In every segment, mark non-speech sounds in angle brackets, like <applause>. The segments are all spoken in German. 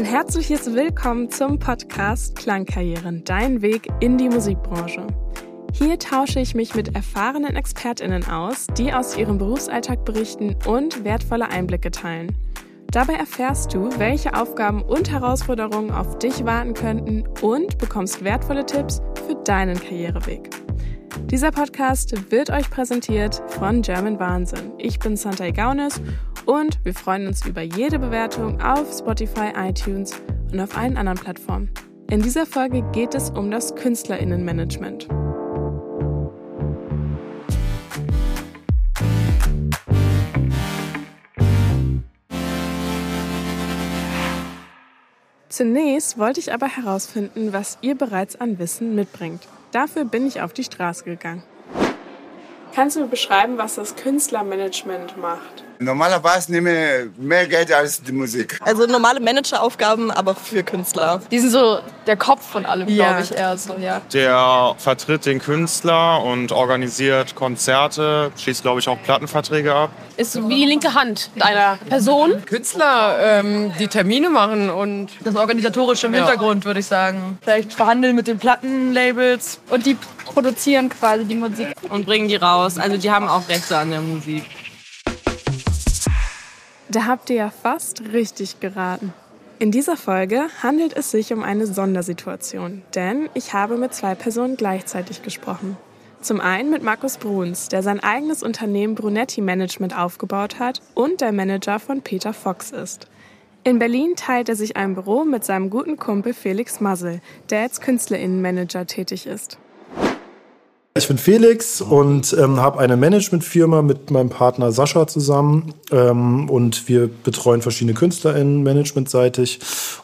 Ein herzliches Willkommen zum Podcast Klangkarrieren, dein Weg in die Musikbranche. Hier tausche ich mich mit erfahrenen ExpertInnen aus, die aus ihrem Berufsalltag berichten und wertvolle Einblicke teilen. Dabei erfährst du, welche Aufgaben und Herausforderungen auf dich warten könnten und bekommst wertvolle Tipps für deinen Karriereweg. Dieser Podcast wird euch präsentiert von German Wahnsinn. Ich bin Santa Gaunes und wir freuen uns über jede Bewertung auf Spotify, iTunes und auf allen anderen Plattformen. In dieser Folge geht es um das Künstlerinnenmanagement. Zunächst wollte ich aber herausfinden, was ihr bereits an Wissen mitbringt. Dafür bin ich auf die Straße gegangen. Kannst du mir beschreiben, was das Künstlermanagement macht? Normalerweise nehme ich mehr Geld als die Musik. Also normale Manageraufgaben, aber für Künstler. Die sind so der Kopf von allem, Ja. glaube ich, eher so, ja. Der vertritt den Künstler und organisiert Konzerte, schließt, glaube ich, auch Plattenverträge ab. Ist so wie die linke Hand einer Person. Künstler ähm, die Termine machen und Das Organisatorische im Hintergrund, würde ich sagen. Vielleicht verhandeln mit den Plattenlabels. Und die produzieren quasi die Musik. und bringen die raus. Also die haben auch Rechte an der Musik. Da habt ihr ja fast richtig geraten. In dieser Folge handelt es sich um eine Sondersituation, denn ich habe mit zwei Personen gleichzeitig gesprochen. Zum einen mit Markus Bruns, der sein eigenes Unternehmen Brunetti Management aufgebaut hat und der Manager von Peter Fox ist. In Berlin teilt er sich ein Büro mit seinem guten Kumpel Felix Massel, der als Künstlerinnenmanager tätig ist. Ich bin Felix und ähm, habe eine Managementfirma mit meinem Partner Sascha zusammen ähm, und wir betreuen verschiedene KünstlerInnen managementseitig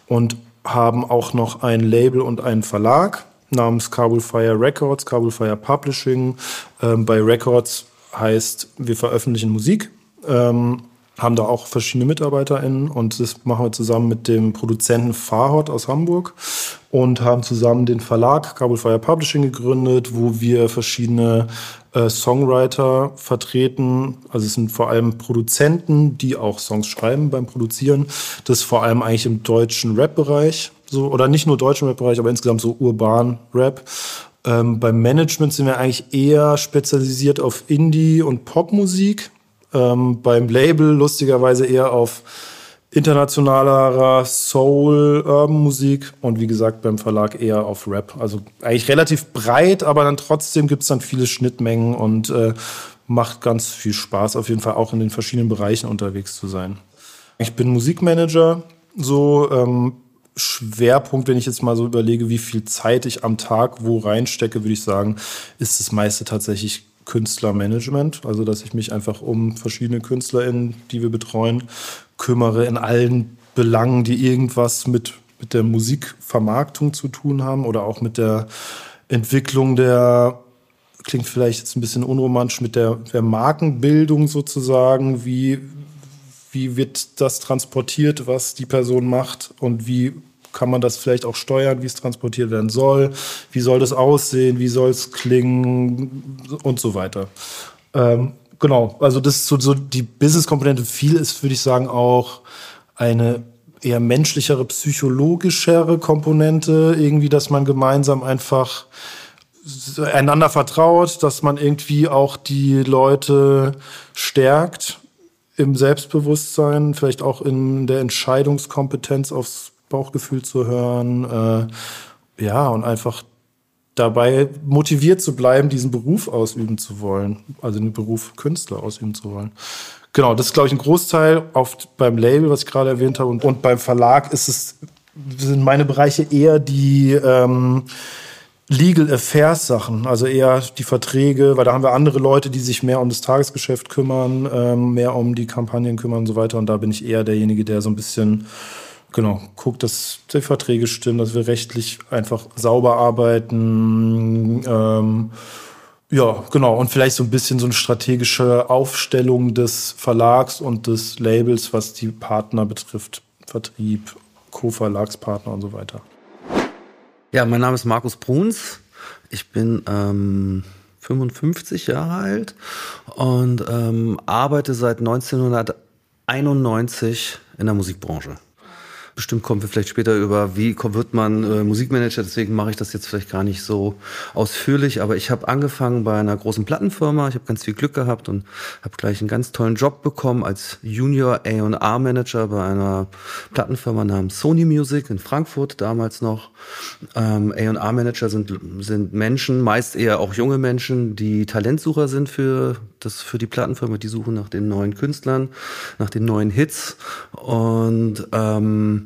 und haben auch noch ein Label und einen Verlag namens Kabul Fire Records, Kabul Fire Publishing. Ähm, bei Records heißt, wir veröffentlichen Musik. Ähm, haben da auch verschiedene MitarbeiterInnen und das machen wir zusammen mit dem Produzenten Farhot aus Hamburg und haben zusammen den Verlag Kabul Fire Publishing gegründet, wo wir verschiedene äh, Songwriter vertreten. Also es sind vor allem Produzenten, die auch Songs schreiben beim Produzieren. Das ist vor allem eigentlich im deutschen Rap-Bereich so oder nicht nur deutschen Rap-Bereich, aber insgesamt so urban Rap. Ähm, beim Management sind wir eigentlich eher spezialisiert auf Indie und Popmusik. Ähm, beim Label lustigerweise eher auf internationalerer Soul, Urban Musik und wie gesagt beim Verlag eher auf Rap. Also eigentlich relativ breit, aber dann trotzdem gibt's dann viele Schnittmengen und äh, macht ganz viel Spaß, auf jeden Fall auch in den verschiedenen Bereichen unterwegs zu sein. Ich bin Musikmanager, so ähm, Schwerpunkt, wenn ich jetzt mal so überlege, wie viel Zeit ich am Tag wo reinstecke, würde ich sagen, ist das meiste tatsächlich Künstlermanagement. Also, dass ich mich einfach um verschiedene KünstlerInnen, die wir betreuen, kümmere in allen Belangen, die irgendwas mit, mit der Musikvermarktung zu tun haben oder auch mit der Entwicklung der, klingt vielleicht jetzt ein bisschen unromantisch, mit der, der Markenbildung sozusagen. Wie, wie wird das transportiert, was die Person macht und wie kann man das vielleicht auch steuern, wie es transportiert werden soll, wie soll das aussehen, wie soll es klingen und so weiter. Ähm, genau, also das so, so die Business-Komponente. Viel ist, würde ich sagen, auch eine eher menschlichere, psychologischere Komponente, irgendwie, dass man gemeinsam einfach einander vertraut, dass man irgendwie auch die Leute stärkt im Selbstbewusstsein, vielleicht auch in der Entscheidungskompetenz aufs Bauchgefühl zu hören, äh, ja, und einfach dabei motiviert zu bleiben, diesen Beruf ausüben zu wollen, also den Beruf Künstler ausüben zu wollen. Genau, das ist, glaube ich, ein Großteil auf, beim Label, was ich gerade erwähnt habe, und, und beim Verlag ist es, sind meine Bereiche eher die ähm, Legal Affairs Sachen, also eher die Verträge, weil da haben wir andere Leute, die sich mehr um das Tagesgeschäft kümmern, ähm, mehr um die Kampagnen kümmern und so weiter. Und da bin ich eher derjenige, der so ein bisschen genau, guckt, dass die Verträge stimmen, dass wir rechtlich einfach sauber arbeiten. Ähm, ja, genau. Und vielleicht so ein bisschen so eine strategische Aufstellung des Verlags und des Labels, was die Partner betrifft. Vertrieb, Co-Verlagspartner und so weiter. Ja, mein Name ist Markus Bruns. Ich bin ähm, 55 Jahre alt und ähm, arbeite seit 1991 in der Musikbranche. Bestimmt kommen wir vielleicht später über, wie wird man äh, Musikmanager. Deswegen mache ich das jetzt vielleicht gar nicht so ausführlich. Aber ich habe angefangen bei einer großen Plattenfirma. Ich habe ganz viel Glück gehabt und habe gleich einen ganz tollen Job bekommen als Junior A&R Manager bei einer Plattenfirma namens Sony Music in Frankfurt damals noch. Ähm, A&R Manager sind, sind Menschen, meist eher auch junge Menschen, die Talentsucher sind für das für die Plattenfirma. Die suchen nach den neuen Künstlern, nach den neuen Hits und ähm,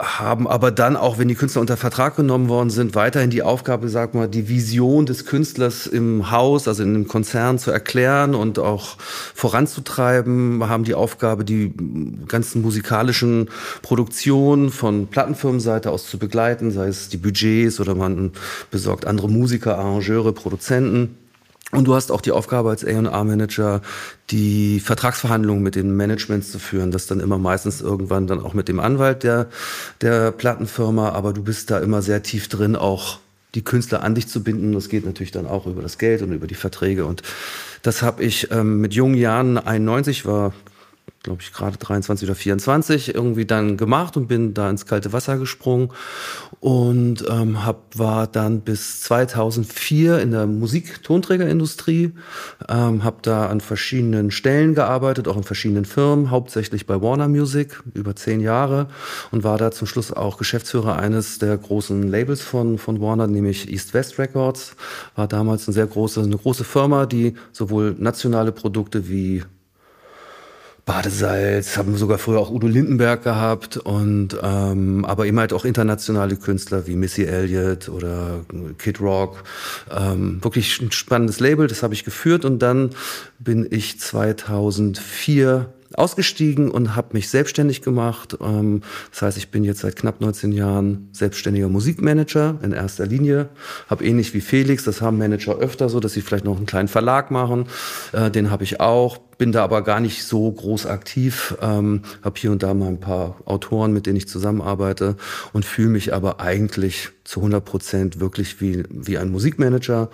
haben aber dann auch, wenn die Künstler unter Vertrag genommen worden sind, weiterhin die Aufgabe, sag mal, die Vision des Künstlers im Haus, also in einem Konzern zu erklären und auch voranzutreiben, haben die Aufgabe, die ganzen musikalischen Produktionen von Plattenfirmenseite aus zu begleiten, sei es die Budgets oder man besorgt andere Musiker, Arrangeure, Produzenten. Und du hast auch die Aufgabe als A&R-Manager, die Vertragsverhandlungen mit den Managements zu führen. Das dann immer meistens irgendwann dann auch mit dem Anwalt der, der Plattenfirma. Aber du bist da immer sehr tief drin, auch die Künstler an dich zu binden. Das geht natürlich dann auch über das Geld und über die Verträge. Und das habe ich ähm, mit jungen Jahren, 91 war glaube ich, gerade 23 oder 24 irgendwie dann gemacht und bin da ins kalte Wasser gesprungen und ähm, hab, war dann bis 2004 in der Musik-Tonträgerindustrie, ähm, habe da an verschiedenen Stellen gearbeitet, auch in verschiedenen Firmen, hauptsächlich bei Warner Music über zehn Jahre und war da zum Schluss auch Geschäftsführer eines der großen Labels von, von Warner, nämlich East West Records, war damals eine sehr große, eine große Firma, die sowohl nationale Produkte wie Badesalz, haben sogar früher auch Udo Lindenberg gehabt und ähm, aber eben halt auch internationale Künstler wie Missy Elliott oder Kid Rock. Ähm, wirklich ein spannendes Label, das habe ich geführt und dann bin ich 2004 ausgestiegen und habe mich selbstständig gemacht. Ähm, das heißt, ich bin jetzt seit knapp 19 Jahren selbstständiger Musikmanager in erster Linie. Habe ähnlich wie Felix, das haben Manager öfter so, dass sie vielleicht noch einen kleinen Verlag machen. Äh, den habe ich auch bin da aber gar nicht so groß aktiv, ähm, habe hier und da mal ein paar Autoren, mit denen ich zusammenarbeite und fühle mich aber eigentlich zu 100 Prozent wirklich wie, wie ein Musikmanager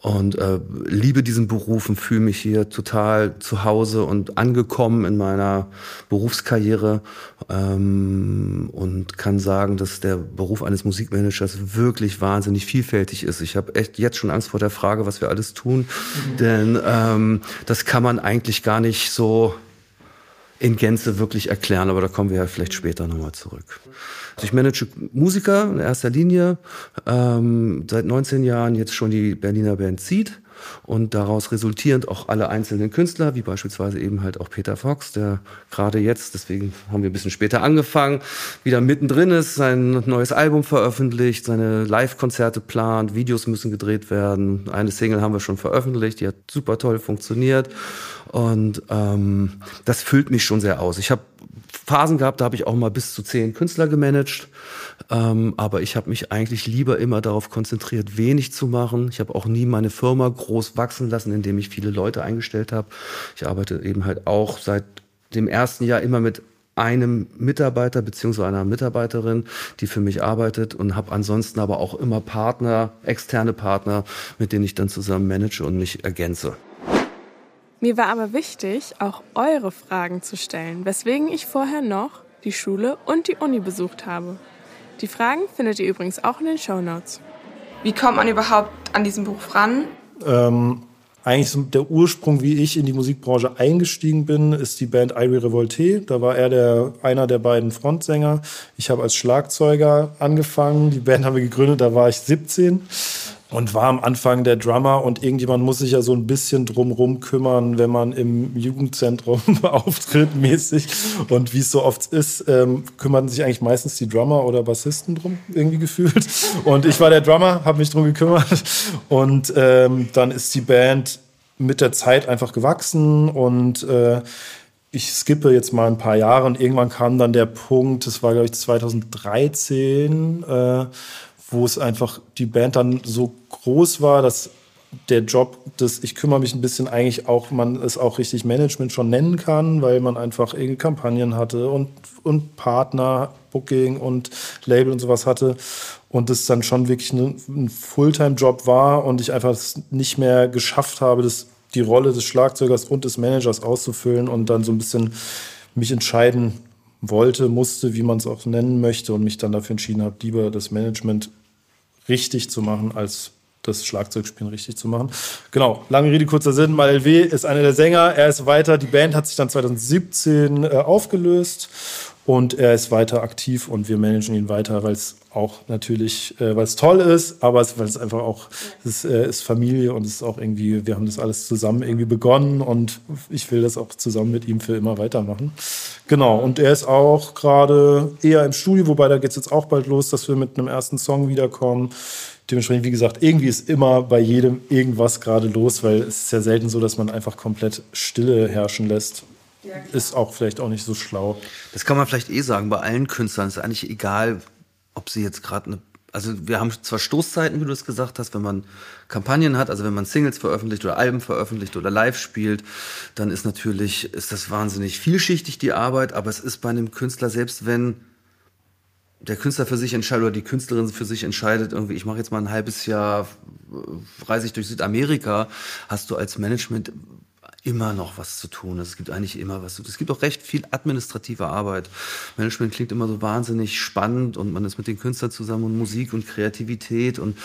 und äh, liebe diesen Beruf und fühle mich hier total zu Hause und angekommen in meiner Berufskarriere ähm, und kann sagen, dass der Beruf eines Musikmanagers wirklich wahnsinnig vielfältig ist. Ich habe echt jetzt schon Angst vor der Frage, was wir alles tun, mhm. denn ähm, das kann man eigentlich ich gar nicht so in Gänze wirklich erklären, aber da kommen wir ja vielleicht später nochmal zurück. Also ich manage Musiker in erster Linie, ähm, seit 19 Jahren jetzt schon die Berliner Band Seed und daraus resultierend auch alle einzelnen Künstler, wie beispielsweise eben halt auch Peter Fox, der gerade jetzt, deswegen haben wir ein bisschen später angefangen, wieder mittendrin ist, sein neues Album veröffentlicht, seine Live-Konzerte plant, Videos müssen gedreht werden. Eine Single haben wir schon veröffentlicht, die hat super toll funktioniert und ähm, das füllt mich schon sehr aus. Ich habe Phasen gehabt, da habe ich auch mal bis zu zehn Künstler gemanagt. Ähm, aber ich habe mich eigentlich lieber immer darauf konzentriert, wenig zu machen. Ich habe auch nie meine Firma groß wachsen lassen, indem ich viele Leute eingestellt habe. Ich arbeite eben halt auch seit dem ersten Jahr immer mit einem Mitarbeiter beziehungsweise einer Mitarbeiterin, die für mich arbeitet und habe ansonsten aber auch immer Partner, externe Partner, mit denen ich dann zusammen manage und mich ergänze. Mir war aber wichtig, auch eure Fragen zu stellen, weswegen ich vorher noch die Schule und die Uni besucht habe. Die Fragen findet ihr übrigens auch in den Show Notes. Wie kommt man überhaupt an diesen Beruf ran? Ähm, eigentlich so der Ursprung, wie ich in die Musikbranche eingestiegen bin, ist die Band Irie Revolte. Da war er der, einer der beiden Frontsänger. Ich habe als Schlagzeuger angefangen. Die Band haben wir gegründet, da war ich 17 und war am Anfang der Drummer und irgendjemand muss sich ja so ein bisschen drumrum kümmern, wenn man im Jugendzentrum <laughs> auftritt mäßig. Und wie es so oft ist, ähm, kümmern sich eigentlich meistens die Drummer oder Bassisten drum irgendwie gefühlt. Und ich war der Drummer, habe mich drum gekümmert. Und ähm, dann ist die Band mit der Zeit einfach gewachsen und äh, ich skippe jetzt mal ein paar Jahre und irgendwann kam dann der Punkt, das war glaube ich 2013, äh, wo es einfach die Band dann so groß war, dass der Job, dass ich kümmere mich ein bisschen eigentlich auch, man es auch richtig Management schon nennen kann, weil man einfach irgendwie Kampagnen hatte und, und Partner, Booking und Label und sowas hatte und es dann schon wirklich ein, ein Fulltime-Job war und ich einfach nicht mehr geschafft habe, das, die Rolle des Schlagzeugers und des Managers auszufüllen und dann so ein bisschen mich entscheiden wollte, musste, wie man es auch nennen möchte und mich dann dafür entschieden habe, lieber das Management richtig zu machen, als das Schlagzeugspielen richtig zu machen. Genau, lange Rede, kurzer Sinn. Mal LW ist einer der Sänger, er ist weiter. Die Band hat sich dann 2017 äh, aufgelöst und er ist weiter aktiv und wir managen ihn weiter, weil es auch natürlich, äh, weil es toll ist, aber weil es einfach auch, es ist, äh, ist Familie und es ist auch irgendwie, wir haben das alles zusammen irgendwie begonnen und ich will das auch zusammen mit ihm für immer weitermachen. Genau, und er ist auch gerade eher im Studio, wobei da geht es jetzt auch bald los, dass wir mit einem ersten Song wiederkommen. Dementsprechend, wie gesagt, irgendwie ist immer bei jedem irgendwas gerade los, weil es ist ja selten so, dass man einfach komplett Stille herrschen lässt. Ist auch vielleicht auch nicht so schlau. Das kann man vielleicht eh sagen, bei allen Künstlern ist eigentlich egal, ob sie jetzt gerade eine. Also wir haben zwar Stoßzeiten, wie du es gesagt hast, wenn man Kampagnen hat, also wenn man Singles veröffentlicht oder Alben veröffentlicht oder live spielt, dann ist natürlich, ist das wahnsinnig vielschichtig, die Arbeit, aber es ist bei einem Künstler, selbst wenn der Künstler für sich entscheidet oder die Künstlerin für sich entscheidet, irgendwie, ich mache jetzt mal ein halbes Jahr, reise ich durch Südamerika, hast du als Management immer noch was zu tun. Es gibt eigentlich immer was zu tun. Es gibt auch recht viel administrative Arbeit. Management klingt immer so wahnsinnig spannend und man ist mit den Künstlern zusammen und Musik und Kreativität und,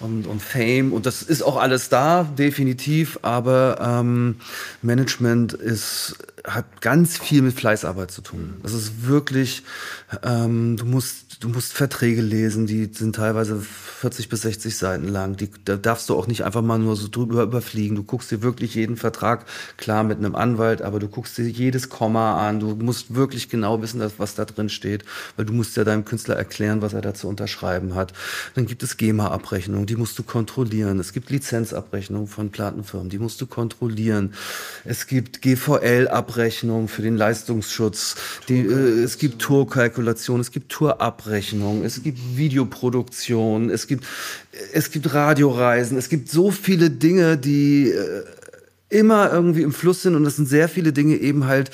und, und Fame und das ist auch alles da, definitiv, aber ähm, Management ist, hat ganz viel mit Fleißarbeit zu tun. Das ist wirklich, ähm, du musst du musst Verträge lesen, die sind teilweise 40 bis 60 Seiten lang. Die, da darfst du auch nicht einfach mal nur so drüber überfliegen. Du guckst dir wirklich jeden Vertrag, klar mit einem Anwalt, aber du guckst dir jedes Komma an. Du musst wirklich genau wissen, was da drin steht, weil du musst ja deinem Künstler erklären, was er da zu unterschreiben hat. Dann gibt es GEMA-Abrechnungen, die musst du kontrollieren. Es gibt Lizenzabrechnungen von Plattenfirmen, die musst du kontrollieren. Es gibt GVL-Abrechnungen für den Leistungsschutz. Die, äh, es gibt Tourkalkulation, es gibt Tourabrechnungen. Abrechnung, es gibt Videoproduktion, es gibt, es gibt Radioreisen, es gibt so viele Dinge, die äh, immer irgendwie im Fluss sind und das sind sehr viele Dinge eben halt,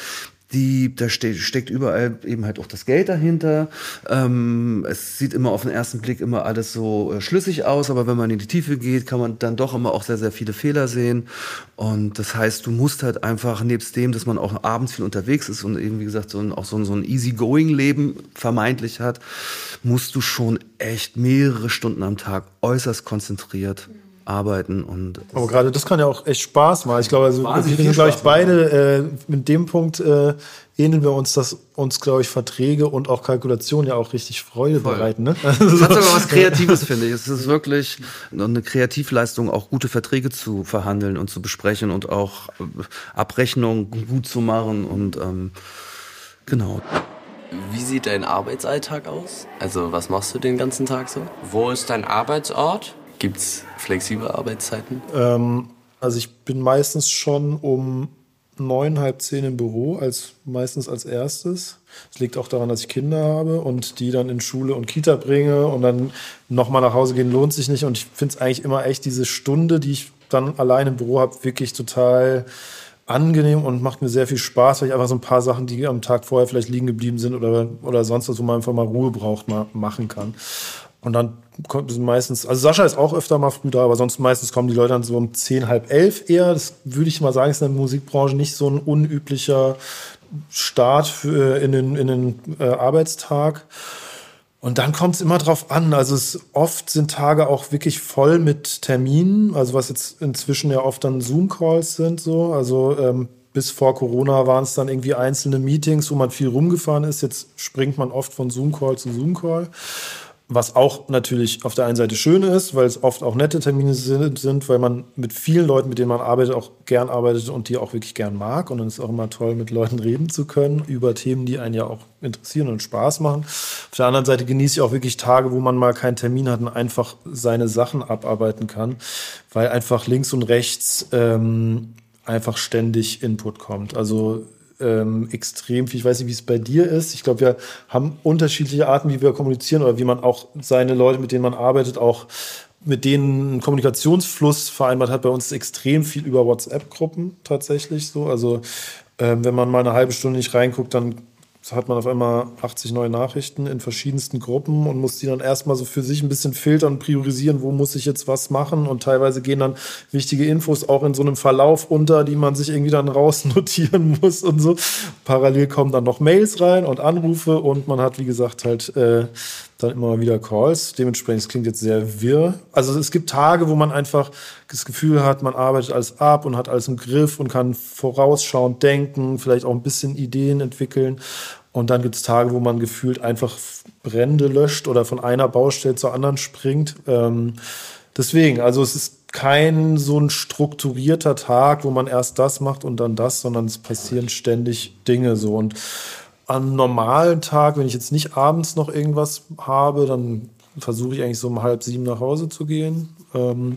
die, da ste steckt überall eben halt auch das Geld dahinter. Ähm, es sieht immer auf den ersten Blick immer alles so äh, schlüssig aus, aber wenn man in die Tiefe geht, kann man dann doch immer auch sehr, sehr viele Fehler sehen. Und das heißt, du musst halt einfach, nebst dem, dass man auch abends viel unterwegs ist und eben, wie gesagt, so ein, auch so ein, so ein easy-going-Leben vermeintlich hat, musst du schon echt mehrere Stunden am Tag äußerst konzentriert arbeiten. Und Aber gerade das kann ja auch echt Spaß machen. Ich glaube, also, wir sind, glaube ich, beide äh, mit dem Punkt äh, ähneln wir uns, dass uns, glaube ich, Verträge und auch Kalkulation ja auch richtig Freude Voll. bereiten. Ne? <laughs> Das hat sogar was Kreatives, finde ich. Es ist wirklich eine Kreativleistung, auch gute Verträge zu verhandeln und zu besprechen und auch äh, Abrechnungen gut zu machen und ähm, genau. Wie sieht dein Arbeitsalltag aus? Also was machst du den ganzen Tag so? Wo ist dein Arbeitsort? Gibt es flexible Arbeitszeiten? Ähm, also ich bin meistens schon um neun, halb zehn im Büro, als, meistens als erstes. Das liegt auch daran, dass ich Kinder habe und die dann in Schule und Kita bringe und dann nochmal nach Hause gehen lohnt sich nicht. Und ich finde es eigentlich immer echt diese Stunde, die ich dann allein im Büro habe, wirklich total angenehm und macht mir sehr viel Spaß, weil ich einfach so ein paar Sachen, die am Tag vorher vielleicht liegen geblieben sind oder, oder sonst was, wo man einfach mal Ruhe braucht, mal machen kann. Und dann kommt meistens, also Sascha ist auch öfter mal früh da, aber sonst meistens kommen die Leute dann so um zehn, halb elf eher. Das würde ich mal sagen, ist in der Musikbranche nicht so ein unüblicher Start für, in den, in den äh, Arbeitstag. Und dann kommt es immer drauf an. Also es oft sind Tage auch wirklich voll mit Terminen, also was jetzt inzwischen ja oft dann Zoom-Calls sind so. Also ähm, bis vor Corona waren es dann irgendwie einzelne Meetings, wo man viel rumgefahren ist. Jetzt springt man oft von Zoom-Call zu Zoom-Call. Was auch natürlich auf der einen Seite schön ist, weil es oft auch nette Termine sind, weil man mit vielen Leuten, mit denen man arbeitet, auch gern arbeitet und die auch wirklich gern mag. Und dann ist es auch immer toll, mit Leuten reden zu können über Themen, die einen ja auch interessieren und Spaß machen. Auf der anderen Seite genieße ich auch wirklich Tage, wo man mal keinen Termin hat und einfach seine Sachen abarbeiten kann, weil einfach links und rechts ähm, einfach ständig Input kommt. Also ähm, extrem viel. Ich weiß nicht, wie es bei dir ist. Ich glaube, wir haben unterschiedliche Arten, wie wir kommunizieren oder wie man auch seine Leute, mit denen man arbeitet, auch mit denen einen Kommunikationsfluss vereinbart hat. Bei uns extrem viel über WhatsApp-Gruppen tatsächlich so. Also ähm, wenn man mal eine halbe Stunde nicht reinguckt, dann hat man auf einmal 80 neue Nachrichten in verschiedensten Gruppen und muss die dann erstmal so für sich ein bisschen filtern priorisieren, wo muss ich jetzt was machen. Und teilweise gehen dann wichtige Infos auch in so einem Verlauf unter, die man sich irgendwie dann <laughs> rausnotieren muss und so. Parallel kommen dann noch Mails rein und Anrufe und man hat, wie gesagt, halt äh, dann immer wieder Calls. Dementsprechend, es klingt jetzt sehr wirr. Also es gibt Tage, wo man einfach das Gefühl hat, man arbeitet alles ab und hat alles im Griff und kann vorausschauend denken, vielleicht auch ein bisschen Ideen entwickeln. Und dann gibt es Tage, wo man gefühlt einfach Brände löscht oder von einer Baustelle zur anderen springt. Ähm, deswegen, also es ist kein so ein strukturierter Tag, wo man erst das macht und dann das, sondern es passieren ständig Dinge so. Und am normalen Tag, wenn ich jetzt nicht abends noch irgendwas habe, dann versuche ich eigentlich so um halb sieben nach Hause zu gehen. Ähm,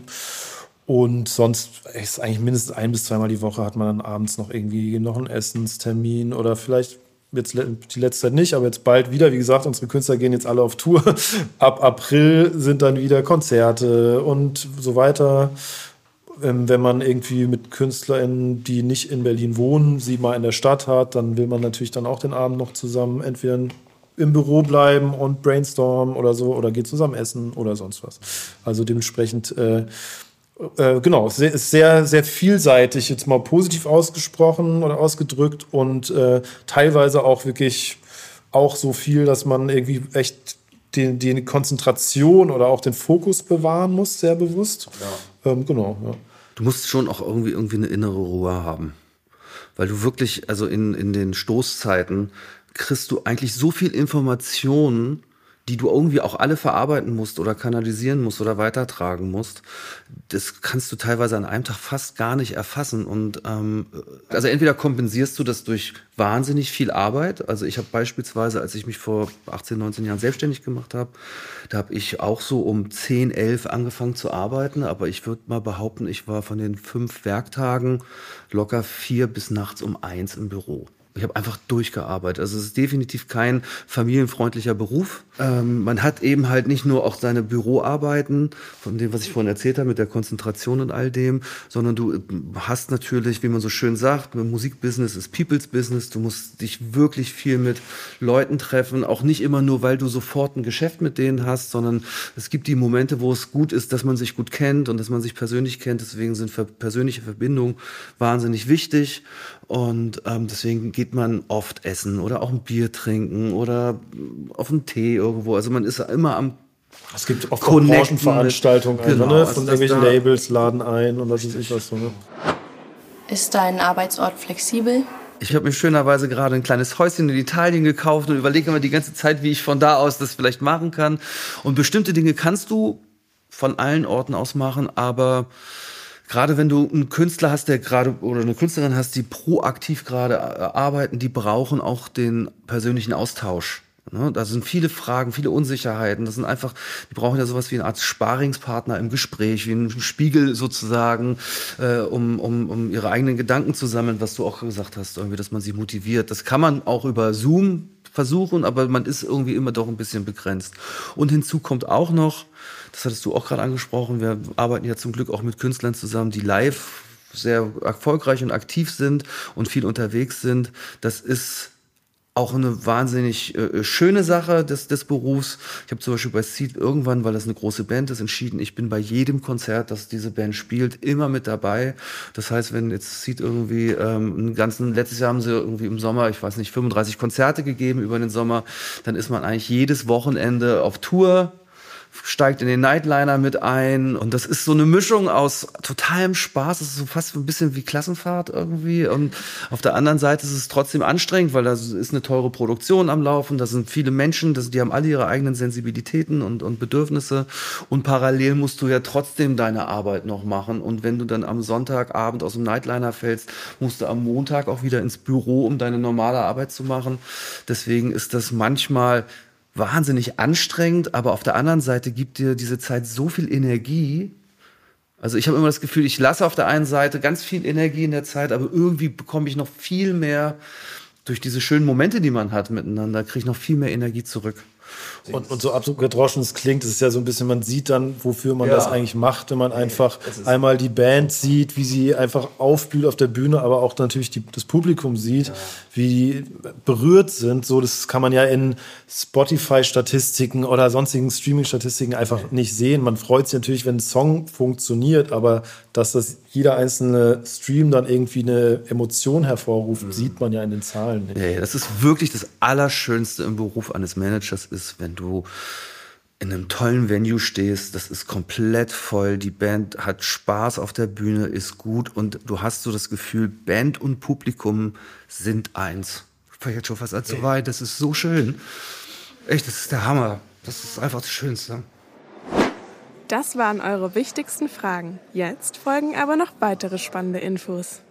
und sonst ist eigentlich mindestens ein bis zweimal die Woche hat man dann abends noch irgendwie noch einen Essenstermin oder vielleicht jetzt die letzte Zeit nicht, aber jetzt bald wieder. Wie gesagt, unsere Künstler gehen jetzt alle auf Tour. <laughs> Ab April sind dann wieder Konzerte und so weiter. Ähm, wenn man irgendwie mit KünstlerInnen, die nicht in Berlin wohnen, sie mal in der Stadt hat, dann will man natürlich dann auch den Abend noch zusammen entweder im Büro bleiben und brainstormen oder so oder geht zusammen essen oder sonst was. Also dementsprechend, äh, äh, genau, sehr, ist sehr, sehr vielseitig jetzt mal positiv ausgesprochen oder ausgedrückt und äh, teilweise auch wirklich auch so viel, dass man irgendwie echt die, die Konzentration oder auch den Fokus bewahren muss, sehr bewusst. Ja. Ähm, genau, ja. Du musst schon auch irgendwie, irgendwie eine innere Ruhe haben. Weil du wirklich, also in, in den Stoßzeiten, kriegst du eigentlich so viel Informationen, die du irgendwie auch alle verarbeiten musst oder kanalisieren musst oder weitertragen musst, das kannst du teilweise an einem Tag fast gar nicht erfassen. Und ähm, also entweder kompensierst du das durch wahnsinnig viel Arbeit. Also ich habe beispielsweise, als ich mich vor 18, 19 Jahren selbstständig gemacht habe, da habe ich auch so um 10, 11 angefangen zu arbeiten. Aber ich würde mal behaupten, ich war von den fünf Werktagen locker vier bis nachts um eins im Büro. Ich habe einfach durchgearbeitet. Also es ist definitiv kein familienfreundlicher Beruf. Ähm, man hat eben halt nicht nur auch seine Büroarbeiten, von dem, was ich vorhin erzählt habe, mit der Konzentration und all dem, sondern du äh, hast natürlich, wie man so schön sagt, Musikbusiness ist People's Business. Du musst dich wirklich viel mit Leuten treffen. Auch nicht immer nur, weil du sofort ein Geschäft mit denen hast, sondern es gibt die Momente, wo es gut ist, dass man sich gut kennt und dass man sich persönlich kennt. Deswegen sind persönliche Verbindungen wahnsinnig wichtig. Und ähm, deswegen geht man oft essen oder auch ein Bier trinken oder auf einen Tee irgendwo. Also man ist immer am es gibt auch Branchenveranstaltungen, genau, ne? also von irgendwelchen Labels laden ein und das ist ich was so. Ne? Ist dein Arbeitsort flexibel? Ich habe mir schönerweise gerade ein kleines Häuschen in Italien gekauft und überlege immer die ganze Zeit, wie ich von da aus das vielleicht machen kann. Und bestimmte Dinge kannst du von allen Orten aus machen, aber gerade wenn du einen Künstler hast, der gerade oder eine Künstlerin hast, die proaktiv gerade äh, arbeiten, die brauchen auch den persönlichen Austausch. Ne? Da sind viele Fragen, viele Unsicherheiten. Das sind einfach, die brauchen ja sowas wie eine Art Sparingspartner im Gespräch, wie einen Spiegel sozusagen, äh, um, um, um ihre eigenen Gedanken zu sammeln, was du auch gesagt hast, irgendwie, dass man sie motiviert. Das kann man auch über Zoom versuchen, aber man ist irgendwie immer doch ein bisschen begrenzt. Und hinzu kommt auch noch, das hattest du auch gerade angesprochen, wir arbeiten ja zum Glück auch mit Künstlern zusammen, die live sehr erfolgreich und aktiv sind und viel unterwegs sind. Das ist auch eine wahnsinnig äh, schöne Sache des, des Berufs. Ich habe zum Beispiel bei Seed irgendwann, weil das eine große Band ist, entschieden, ich bin bei jedem Konzert, das diese Band spielt, immer mit dabei. Das heißt, wenn jetzt Seed irgendwie ähm, einen ganzen, letztes Jahr haben sie irgendwie im Sommer, ich weiß nicht, 35 Konzerte gegeben über den Sommer, dann ist man eigentlich jedes Wochenende auf Tour steigt in den Nightliner mit ein. Und das ist so eine Mischung aus totalem Spaß, das ist so fast ein bisschen wie Klassenfahrt irgendwie. Und auf der anderen Seite ist es trotzdem anstrengend, weil da ist eine teure Produktion am Laufen, da sind viele Menschen, das, die haben alle ihre eigenen Sensibilitäten und, und Bedürfnisse. Und parallel musst du ja trotzdem deine Arbeit noch machen. Und wenn du dann am Sonntagabend aus dem Nightliner fällst, musst du am Montag auch wieder ins Büro, um deine normale Arbeit zu machen. Deswegen ist das manchmal wahnsinnig anstrengend, aber auf der anderen Seite gibt dir diese Zeit so viel Energie. Also ich habe immer das Gefühl, ich lasse auf der einen Seite ganz viel Energie in der Zeit, aber irgendwie bekomme ich noch viel mehr durch diese schönen Momente, die man hat miteinander, kriege ich noch viel mehr Energie zurück. Und, und so abgedroschen es klingt, es ist ja so ein bisschen, man sieht dann, wofür man ja. das eigentlich macht, wenn man einfach einmal die Band sieht, wie sie einfach aufblüht auf der Bühne, aber auch natürlich die, das Publikum sieht, ja. wie die berührt sind. So, das kann man ja in Spotify-Statistiken oder sonstigen Streaming-Statistiken einfach nicht sehen. Man freut sich natürlich, wenn ein Song funktioniert, aber dass das jeder einzelne Stream dann irgendwie eine Emotion hervorruft, mhm. sieht man ja in den Zahlen. Ja, das ist wirklich das Allerschönste im Beruf eines Managers ist, wenn du in einem tollen Venue stehst, das ist komplett voll, die Band hat Spaß auf der Bühne, ist gut und du hast so das Gefühl, Band und Publikum sind eins. Ich war jetzt schon fast allzu weit, das ist so schön. Echt, das ist der Hammer. Das ist einfach das Schönste. Das waren eure wichtigsten Fragen. Jetzt folgen aber noch weitere spannende Infos.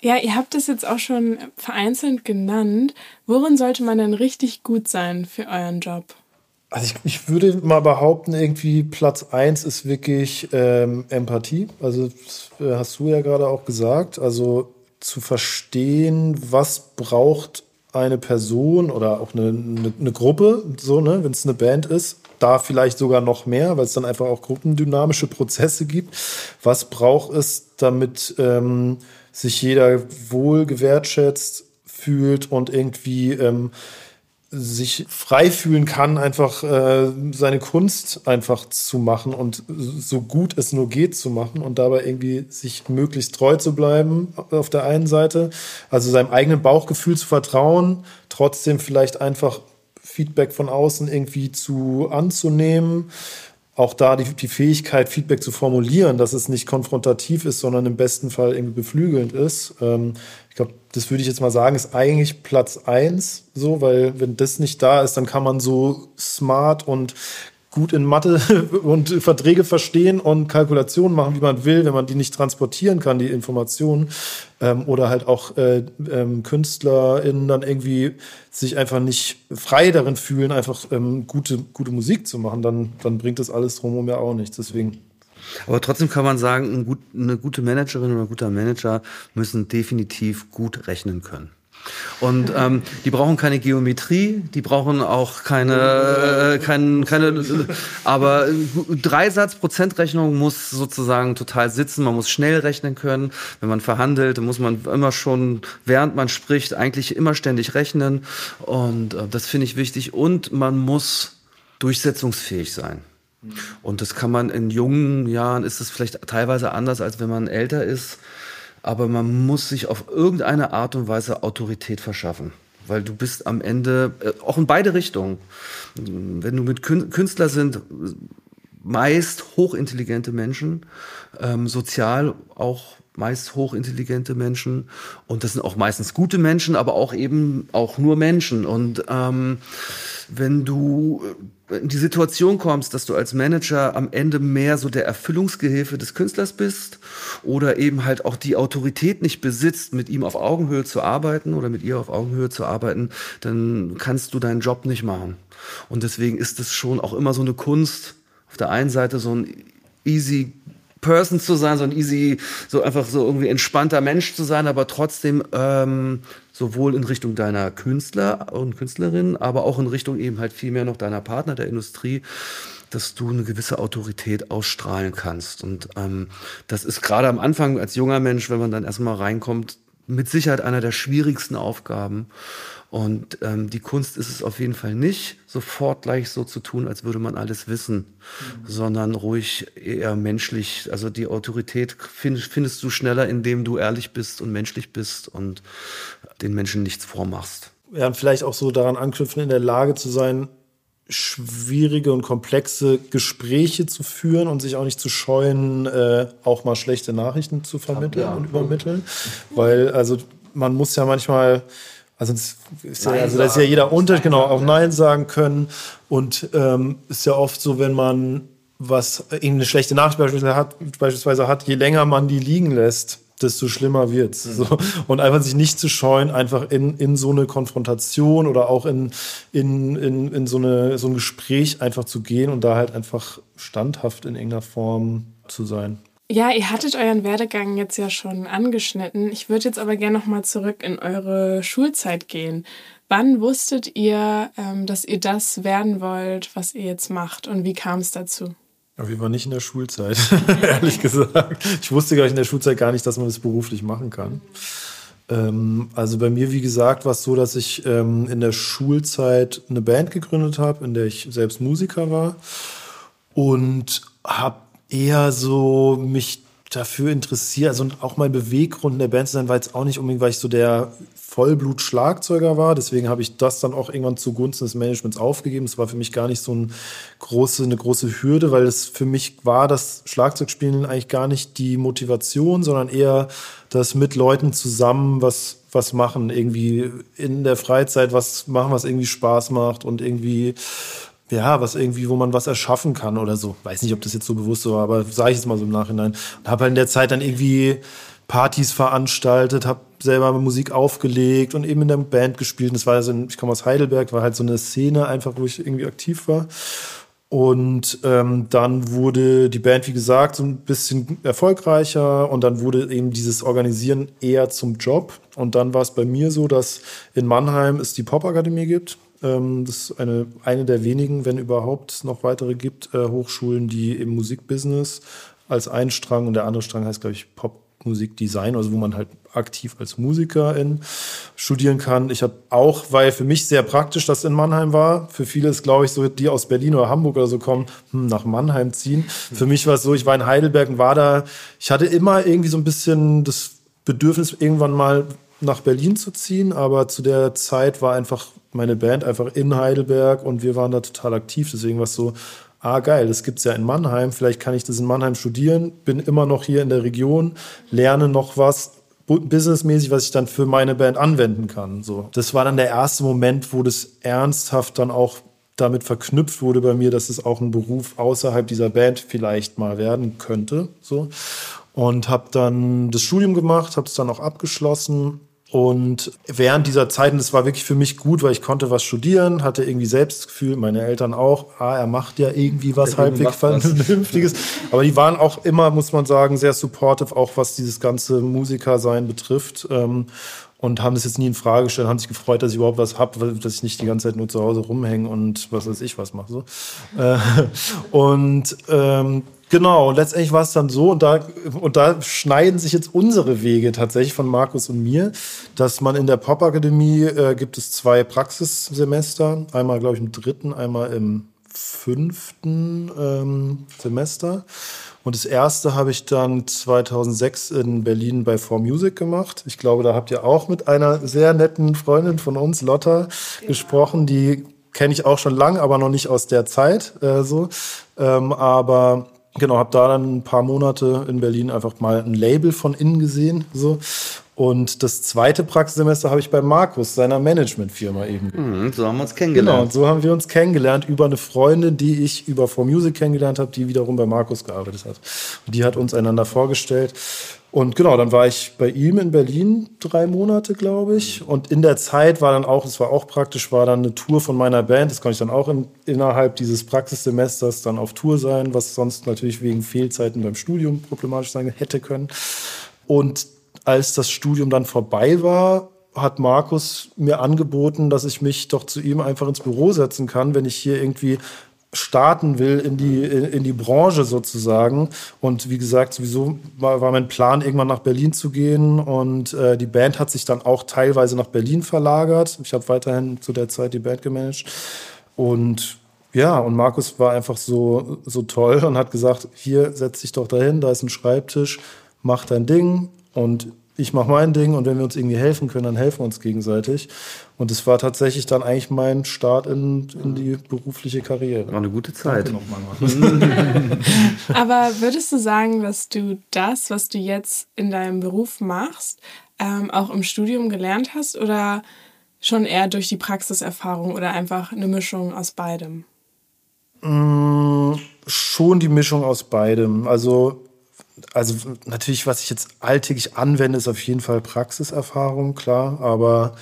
Ja, ihr habt es jetzt auch schon vereinzelt genannt. Worin sollte man denn richtig gut sein für euren Job? Also ich, ich würde mal behaupten, irgendwie Platz 1 ist wirklich ähm, Empathie. Also das äh, hast du ja gerade auch gesagt. Also zu verstehen, was braucht eine Person oder auch eine, eine, eine Gruppe, so, ne, wenn es eine Band ist, da vielleicht sogar noch mehr, weil es dann einfach auch gruppendynamische Prozesse gibt. Was braucht es, damit ähm, sich jeder wohl gewertschätzt fühlt und irgendwie ähm, sich frei fühlen kann, einfach äh, seine Kunst einfach zu machen und so gut es nur geht zu machen und dabei irgendwie sich möglichst treu zu bleiben auf der einen Seite, also seinem eigenen Bauchgefühl zu vertrauen, trotzdem vielleicht einfach Feedback von außen irgendwie zu anzunehmen auch da die, die Fähigkeit, Feedback zu formulieren, dass es nicht konfrontativ ist, sondern im besten Fall irgendwie beflügelnd ist. Ähm, das würde ich jetzt mal sagen, ist eigentlich Platz eins so, weil wenn das nicht da ist, dann kann man so smart und gut in Mathe <laughs> und Verträge verstehen und Kalkulationen machen, wie man will, wenn man die nicht transportieren kann, die Informationen. Ähm, oder halt auch äh, ähm, KünstlerInnen dann irgendwie sich einfach nicht frei darin fühlen, einfach ähm, gute, gute Musik zu machen, dann, dann bringt das alles drumherum ja auch nichts. Deswegen. Aber trotzdem kann man sagen, eine gute Managerin oder ein guter Manager müssen definitiv gut rechnen können. Und ähm, die brauchen keine Geometrie, die brauchen auch keine, äh, kein, keine, aber Dreisatz Prozentrechnung muss sozusagen total sitzen. Man muss schnell rechnen können. Wenn man verhandelt, muss man immer schon, während man spricht, eigentlich immer ständig rechnen. Und äh, das finde ich wichtig. Und man muss durchsetzungsfähig sein. Und das kann man in jungen Jahren, ist es vielleicht teilweise anders, als wenn man älter ist aber man muss sich auf irgendeine Art und Weise Autorität verschaffen. Weil du bist am Ende, äh, auch in beide Richtungen. Wenn du mit Künstler sind, meist hochintelligente Menschen, ähm, sozial auch meist hochintelligente Menschen und das sind auch meistens gute Menschen, aber auch eben auch nur Menschen. Und ähm, wenn du in die Situation kommst, dass du als Manager am Ende mehr so der Erfüllungsgehilfe des Künstlers bist oder eben halt auch die Autorität nicht besitzt, mit ihm auf Augenhöhe zu arbeiten oder mit ihr auf Augenhöhe zu arbeiten, dann kannst du deinen Job nicht machen. Und deswegen ist es schon auch immer so eine Kunst, auf der einen Seite so ein easy Person zu sein, so ein easy, so einfach so irgendwie entspannter Mensch zu sein, aber trotzdem ähm, sowohl in Richtung deiner Künstler und Künstlerinnen, aber auch in Richtung eben halt viel mehr noch deiner Partner der Industrie, dass du eine gewisse Autorität ausstrahlen kannst. Und ähm, das ist gerade am Anfang als junger Mensch, wenn man dann erstmal reinkommt, mit Sicherheit einer der schwierigsten Aufgaben. Und ähm, die Kunst ist es auf jeden Fall nicht, sofort gleich so zu tun, als würde man alles wissen, mhm. sondern ruhig eher menschlich. Also die Autorität find, findest du schneller, indem du ehrlich bist und menschlich bist und den Menschen nichts vormachst. Ja, und vielleicht auch so daran anknüpfen, in der Lage zu sein, schwierige und komplexe Gespräche zu führen und sich auch nicht zu scheuen, äh, auch mal schlechte Nachrichten zu vermitteln ja. und übermitteln. Weil, also man muss ja manchmal also, ist ja, also da ist ja jeder unter, genau, auch Nein sagen können. Und ähm, ist ja oft so, wenn man was eine schlechte Nachricht beispielsweise hat, beispielsweise hat, je länger man die liegen lässt, desto schlimmer wird's. Mhm. So. Und einfach sich nicht zu scheuen, einfach in, in so eine Konfrontation oder auch in, in, in, in so, eine, so ein Gespräch einfach zu gehen und da halt einfach standhaft in irgendeiner Form zu sein. Ja, ihr hattet euren Werdegang jetzt ja schon angeschnitten. Ich würde jetzt aber gerne nochmal zurück in eure Schulzeit gehen. Wann wusstet ihr, ähm, dass ihr das werden wollt, was ihr jetzt macht? Und wie kam es dazu? Aber wir waren nicht in der Schulzeit, <laughs> ehrlich gesagt. Ich wusste gar nicht in der Schulzeit gar nicht, dass man das beruflich machen kann. Ähm, also bei mir, wie gesagt, war es so, dass ich ähm, in der Schulzeit eine Band gegründet habe, in der ich selbst Musiker war und habe eher so mich dafür interessiert, also auch mein Beweggrund in der Band zu sein, war jetzt auch nicht unbedingt, weil ich so der Vollblut-Schlagzeuger war. Deswegen habe ich das dann auch irgendwann zugunsten des Managements aufgegeben. Es war für mich gar nicht so ein große, eine große Hürde, weil es für mich war das Schlagzeugspielen eigentlich gar nicht die Motivation, sondern eher das mit Leuten zusammen was, was machen, irgendwie in der Freizeit was machen, was irgendwie Spaß macht und irgendwie ja, was irgendwie, wo man was erschaffen kann oder so. Weiß nicht, ob das jetzt so bewusst war, aber sage ich es mal so im Nachhinein. Und habe halt in der Zeit dann irgendwie Partys veranstaltet, habe selber Musik aufgelegt und eben in der Band gespielt. das war also, in, ich komme aus Heidelberg, war halt so eine Szene einfach, wo ich irgendwie aktiv war. Und ähm, dann wurde die Band, wie gesagt, so ein bisschen erfolgreicher und dann wurde eben dieses Organisieren eher zum Job. Und dann war es bei mir so, dass in Mannheim es die Popakademie gibt. Ähm, das ist eine, eine der wenigen, wenn überhaupt noch weitere gibt, äh, Hochschulen, die im Musikbusiness als ein Strang und der andere Strang heißt, glaube ich, Popmusikdesign, also wo man halt aktiv als Musikerin studieren kann. Ich habe auch, weil für mich sehr praktisch das in Mannheim war, für viele ist, glaube ich, so, die aus Berlin oder Hamburg oder so kommen, hm, nach Mannheim ziehen. Für mich war es so, ich war in Heidelberg und war da, ich hatte immer irgendwie so ein bisschen das Bedürfnis, irgendwann mal nach Berlin zu ziehen, aber zu der Zeit war einfach meine Band einfach in Heidelberg und wir waren da total aktiv. Deswegen war es so, ah geil, das gibt's ja in Mannheim, vielleicht kann ich das in Mannheim studieren, bin immer noch hier in der Region, lerne noch was businessmäßig, was ich dann für meine Band anwenden kann. So, das war dann der erste Moment, wo das ernsthaft dann auch damit verknüpft wurde bei mir, dass es auch ein Beruf außerhalb dieser Band vielleicht mal werden könnte. So und habe dann das Studium gemacht, habe es dann auch abgeschlossen und während dieser Zeit, und das war wirklich für mich gut, weil ich konnte was studieren, hatte irgendwie Selbstgefühl, meine Eltern auch, ah, er macht ja irgendwie was halbwegs Vernünftiges. Aber die waren auch immer, muss man sagen, sehr supportive, auch was dieses ganze Musikersein betrifft. Ähm, und haben das jetzt nie in Frage gestellt, haben sich gefreut, dass ich überhaupt was habe, dass ich nicht die ganze Zeit nur zu Hause rumhänge und was weiß ich was mache. So. Äh, <laughs> und ähm, Genau, und letztendlich war es dann so, und da, und da schneiden sich jetzt unsere Wege tatsächlich von Markus und mir, dass man in der Popakademie äh, gibt es zwei Praxissemester, einmal, glaube ich, im dritten, einmal im fünften ähm, Semester. Und das erste habe ich dann 2006 in Berlin bei 4Music gemacht. Ich glaube, da habt ihr auch mit einer sehr netten Freundin von uns, Lotta, ja. gesprochen. Die kenne ich auch schon lang, aber noch nicht aus der Zeit. Äh, so. Ähm, aber Genau, habe da dann ein paar Monate in Berlin einfach mal ein Label von innen gesehen. So. Und das zweite Praxissemester habe ich bei Markus, seiner Managementfirma eben. Mhm, so haben wir uns kennengelernt. Genau, und so haben wir uns kennengelernt über eine Freundin, die ich über 4Music kennengelernt habe, die wiederum bei Markus gearbeitet hat. Und die hat uns einander vorgestellt. Und genau, dann war ich bei ihm in Berlin drei Monate, glaube ich. Und in der Zeit war dann auch, es war auch praktisch, war dann eine Tour von meiner Band. Das konnte ich dann auch in, innerhalb dieses Praxissemesters dann auf Tour sein, was sonst natürlich wegen Fehlzeiten beim Studium problematisch sein hätte können. Und als das Studium dann vorbei war, hat Markus mir angeboten, dass ich mich doch zu ihm einfach ins Büro setzen kann, wenn ich hier irgendwie starten will in die, in die Branche sozusagen. Und wie gesagt, sowieso war, mein Plan, irgendwann nach Berlin zu gehen. Und äh, die Band hat sich dann auch teilweise nach Berlin verlagert. Ich habe weiterhin zu der Zeit die Band gemanagt. Und ja, und Markus war einfach so, so toll und hat gesagt, hier setz dich doch dahin, da ist ein Schreibtisch, mach dein Ding. Und ich mache mein Ding und wenn wir uns irgendwie helfen können, dann helfen wir uns gegenseitig. Und es war tatsächlich dann eigentlich mein Start in, in die berufliche Karriere. War eine gute Zeit. <laughs> Aber würdest du sagen, dass du das, was du jetzt in deinem Beruf machst, ähm, auch im Studium gelernt hast oder schon eher durch die Praxiserfahrung oder einfach eine Mischung aus beidem? Mm, schon die Mischung aus beidem. Also also natürlich, was ich jetzt alltäglich anwende, ist auf jeden Fall Praxiserfahrung, klar, aber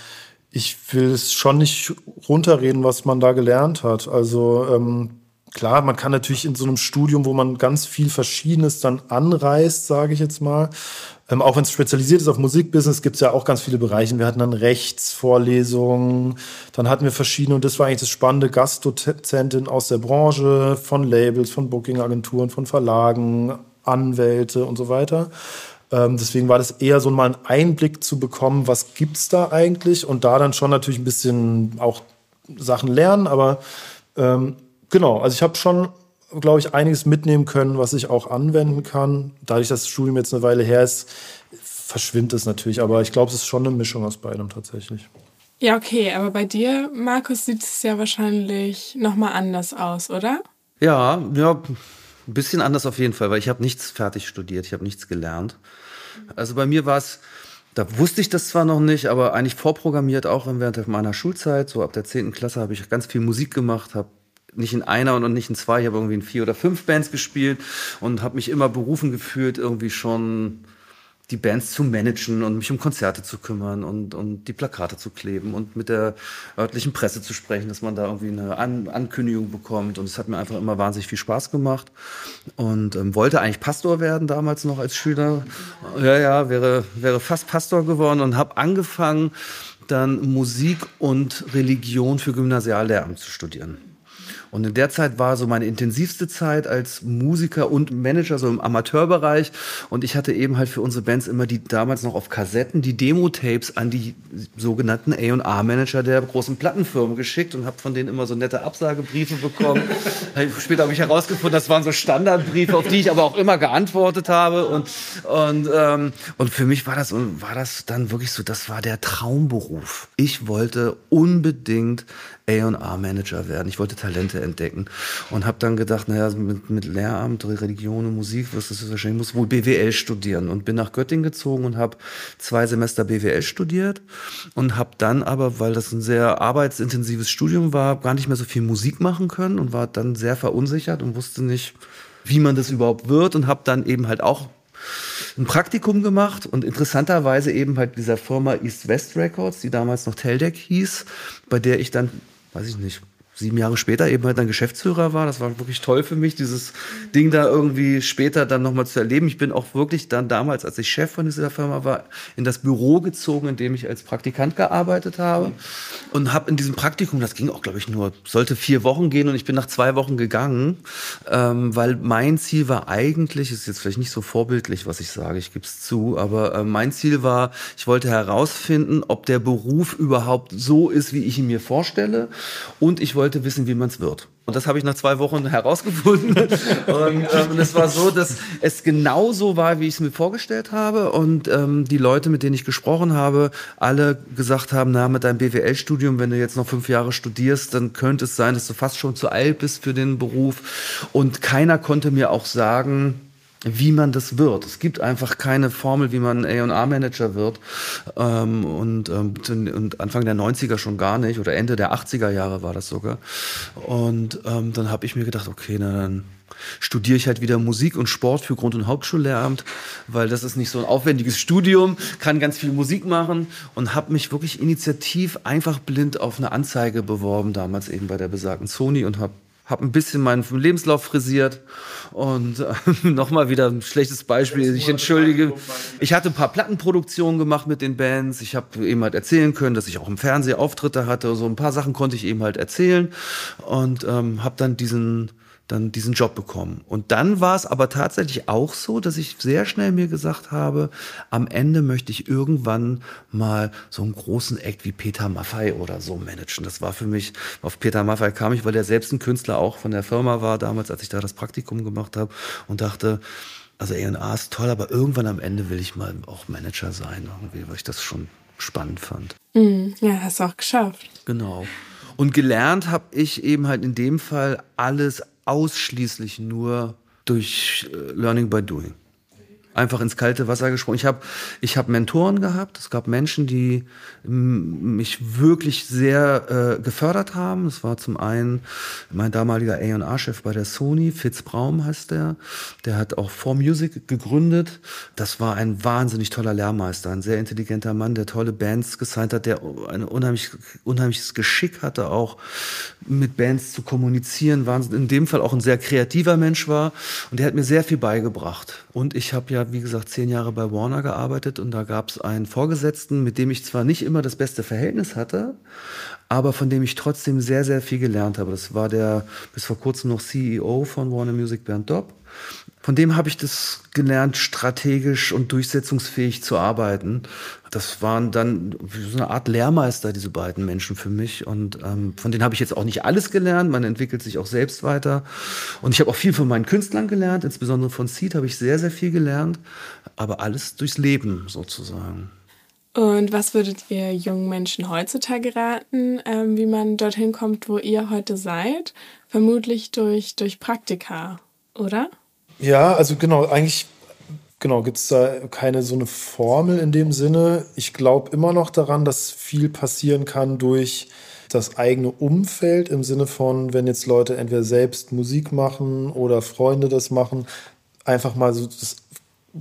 ich will es schon nicht runterreden, was man da gelernt hat. Also ähm, klar, man kann natürlich in so einem Studium, wo man ganz viel Verschiedenes dann anreißt, sage ich jetzt mal, ähm, auch wenn es spezialisiert ist auf Musikbusiness, gibt es ja auch ganz viele Bereiche. Wir hatten dann Rechtsvorlesungen, dann hatten wir verschiedene, und das war eigentlich das Spannende, Gastdozentin aus der Branche, von Labels, von Bookingagenturen, von Verlagen, Anwälte und so weiter. Ähm, deswegen war das eher so mal ein Einblick zu bekommen, was gibt es da eigentlich und da dann schon natürlich ein bisschen auch Sachen lernen, aber ähm, genau, also ich habe schon, glaube ich, einiges mitnehmen können, was ich auch anwenden kann. Dadurch, dass das Studium jetzt eine Weile her ist, verschwindet es natürlich, aber ich glaube, es ist schon eine Mischung aus beidem tatsächlich. Ja, okay, aber bei dir, Markus, sieht es ja wahrscheinlich nochmal anders aus, oder? Ja, ja, ein bisschen anders auf jeden Fall, weil ich habe nichts fertig studiert, ich habe nichts gelernt. Also bei mir war es, da wusste ich das zwar noch nicht, aber eigentlich vorprogrammiert auch während meiner Schulzeit, so ab der 10. Klasse habe ich ganz viel Musik gemacht, habe nicht in einer und nicht in zwei, ich habe irgendwie in vier oder fünf Bands gespielt und habe mich immer berufen gefühlt, irgendwie schon die Bands zu managen und mich um Konzerte zu kümmern und, und die Plakate zu kleben und mit der örtlichen Presse zu sprechen, dass man da irgendwie eine An Ankündigung bekommt. Und es hat mir einfach immer wahnsinnig viel Spaß gemacht und ähm, wollte eigentlich Pastor werden damals noch als Schüler. Ja, ja, wäre, wäre fast Pastor geworden und habe angefangen, dann Musik und Religion für Gymnasiallehramt zu studieren. Und in der Zeit war so meine intensivste Zeit als Musiker und Manager, so im Amateurbereich. Und ich hatte eben halt für unsere Bands immer die damals noch auf Kassetten die Demo-Tapes an die sogenannten A&R-Manager der großen Plattenfirmen geschickt und habe von denen immer so nette Absagebriefe bekommen. <laughs> Später habe ich herausgefunden, das waren so Standardbriefe, auf die ich aber auch immer geantwortet habe. Und, und, ähm, und für mich war das, war das dann wirklich so, das war der Traumberuf. Ich wollte unbedingt A&R-Manager werden. Ich wollte Talente entdecken und habe dann gedacht, naja, mit, mit Lehramt, Religion und Musik wirst du wahrscheinlich, muss wohl BWL studieren und bin nach Göttingen gezogen und habe zwei Semester BWL studiert und habe dann aber, weil das ein sehr arbeitsintensives Studium war, gar nicht mehr so viel Musik machen können und war dann sehr verunsichert und wusste nicht, wie man das überhaupt wird und habe dann eben halt auch ein Praktikum gemacht und interessanterweise eben halt dieser Firma East West Records, die damals noch Teldec hieß, bei der ich dann weiß ich nicht, sieben Jahre später eben halt dann Geschäftsführer war. Das war wirklich toll für mich, dieses Ding da irgendwie später dann nochmal zu erleben. Ich bin auch wirklich dann damals, als ich Chef von dieser Firma war, in das Büro gezogen, in dem ich als Praktikant gearbeitet habe und habe in diesem Praktikum, das ging auch, glaube ich, nur, sollte vier Wochen gehen und ich bin nach zwei Wochen gegangen, ähm, weil mein Ziel war eigentlich, ist jetzt vielleicht nicht so vorbildlich, was ich sage, ich gebe es zu, aber äh, mein Ziel war, ich wollte herausfinden, ob der Beruf überhaupt so ist, wie ich ihn mir vorstelle und ich wollte wollte wissen, wie man es wird. Und das habe ich nach zwei Wochen herausgefunden. <laughs> und ähm, es war so, dass es genauso war, wie ich es mir vorgestellt habe. Und ähm, die Leute, mit denen ich gesprochen habe, alle gesagt haben, na, mit deinem BWL-Studium, wenn du jetzt noch fünf Jahre studierst, dann könnte es sein, dass du fast schon zu alt bist für den Beruf. Und keiner konnte mir auch sagen, wie man das wird. Es gibt einfach keine Formel, wie man A&R-Manager wird. Ähm, und, ähm, und Anfang der 90er schon gar nicht oder Ende der 80er Jahre war das sogar. Und ähm, dann habe ich mir gedacht, okay, na dann studiere ich halt wieder Musik und Sport für Grund- und Hauptschullehramt, weil das ist nicht so ein aufwendiges Studium, kann ganz viel Musik machen und habe mich wirklich initiativ einfach blind auf eine Anzeige beworben, damals eben bei der besagten Sony und habe habe ein bisschen meinen Lebenslauf frisiert und <laughs> äh, nochmal wieder ein schlechtes Beispiel. Ich entschuldige. Ich hatte ein paar Plattenproduktionen gemacht mit den Bands. Ich habe eben halt erzählen können, dass ich auch im Fernsehen Auftritte hatte. So ein paar Sachen konnte ich eben halt erzählen und ähm, habe dann diesen dann diesen Job bekommen. Und dann war es aber tatsächlich auch so, dass ich sehr schnell mir gesagt habe, am Ende möchte ich irgendwann mal so einen großen Act wie Peter Maffei oder so managen. Das war für mich, auf Peter Maffei kam ich, weil er selbst ein Künstler auch von der Firma war, damals, als ich da das Praktikum gemacht habe und dachte, also A&A ist toll, aber irgendwann am Ende will ich mal auch Manager sein, irgendwie, weil ich das schon spannend fand. Mhm. Ja, hast du auch geschafft. Genau. Und gelernt habe ich eben halt in dem Fall alles ausschließlich nur durch äh, Learning by Doing. Einfach ins kalte Wasser gesprungen. Ich habe ich hab Mentoren gehabt. Es gab Menschen, die mich wirklich sehr äh, gefördert haben. Das war zum einen mein damaliger A&R-Chef bei der Sony, Fitz Braum heißt der. Der hat auch 4Music gegründet. Das war ein wahnsinnig toller Lehrmeister, ein sehr intelligenter Mann, der tolle Bands gesigned hat, der ein unheimlich, unheimliches Geschick hatte, auch mit Bands zu kommunizieren. War in dem Fall auch ein sehr kreativer Mensch war. Und der hat mir sehr viel beigebracht. Und ich habe ja, wie gesagt, zehn Jahre bei Warner gearbeitet und da gab es einen Vorgesetzten, mit dem ich zwar nicht immer das beste Verhältnis hatte, aber von dem ich trotzdem sehr, sehr viel gelernt habe. Das war der bis vor kurzem noch CEO von Warner Music, Bernd Dopp. Von dem habe ich das gelernt, strategisch und durchsetzungsfähig zu arbeiten. Das waren dann so eine Art Lehrmeister, diese beiden Menschen für mich. Und ähm, von denen habe ich jetzt auch nicht alles gelernt. Man entwickelt sich auch selbst weiter. Und ich habe auch viel von meinen Künstlern gelernt. Insbesondere von Seed habe ich sehr, sehr viel gelernt. Aber alles durchs Leben sozusagen. Und was würdet ihr jungen Menschen heutzutage raten, ähm, wie man dorthin kommt, wo ihr heute seid? Vermutlich durch, durch Praktika, oder? Ja, also genau, eigentlich genau, gibt es da keine so eine Formel in dem Sinne. Ich glaube immer noch daran, dass viel passieren kann durch das eigene Umfeld im Sinne von, wenn jetzt Leute entweder selbst Musik machen oder Freunde das machen, einfach mal so das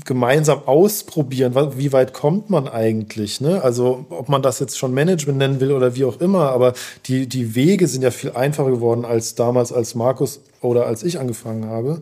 gemeinsam ausprobieren, wie weit kommt man eigentlich? Ne? Also ob man das jetzt schon Management nennen will oder wie auch immer, aber die, die Wege sind ja viel einfacher geworden als damals, als Markus oder als ich angefangen habe,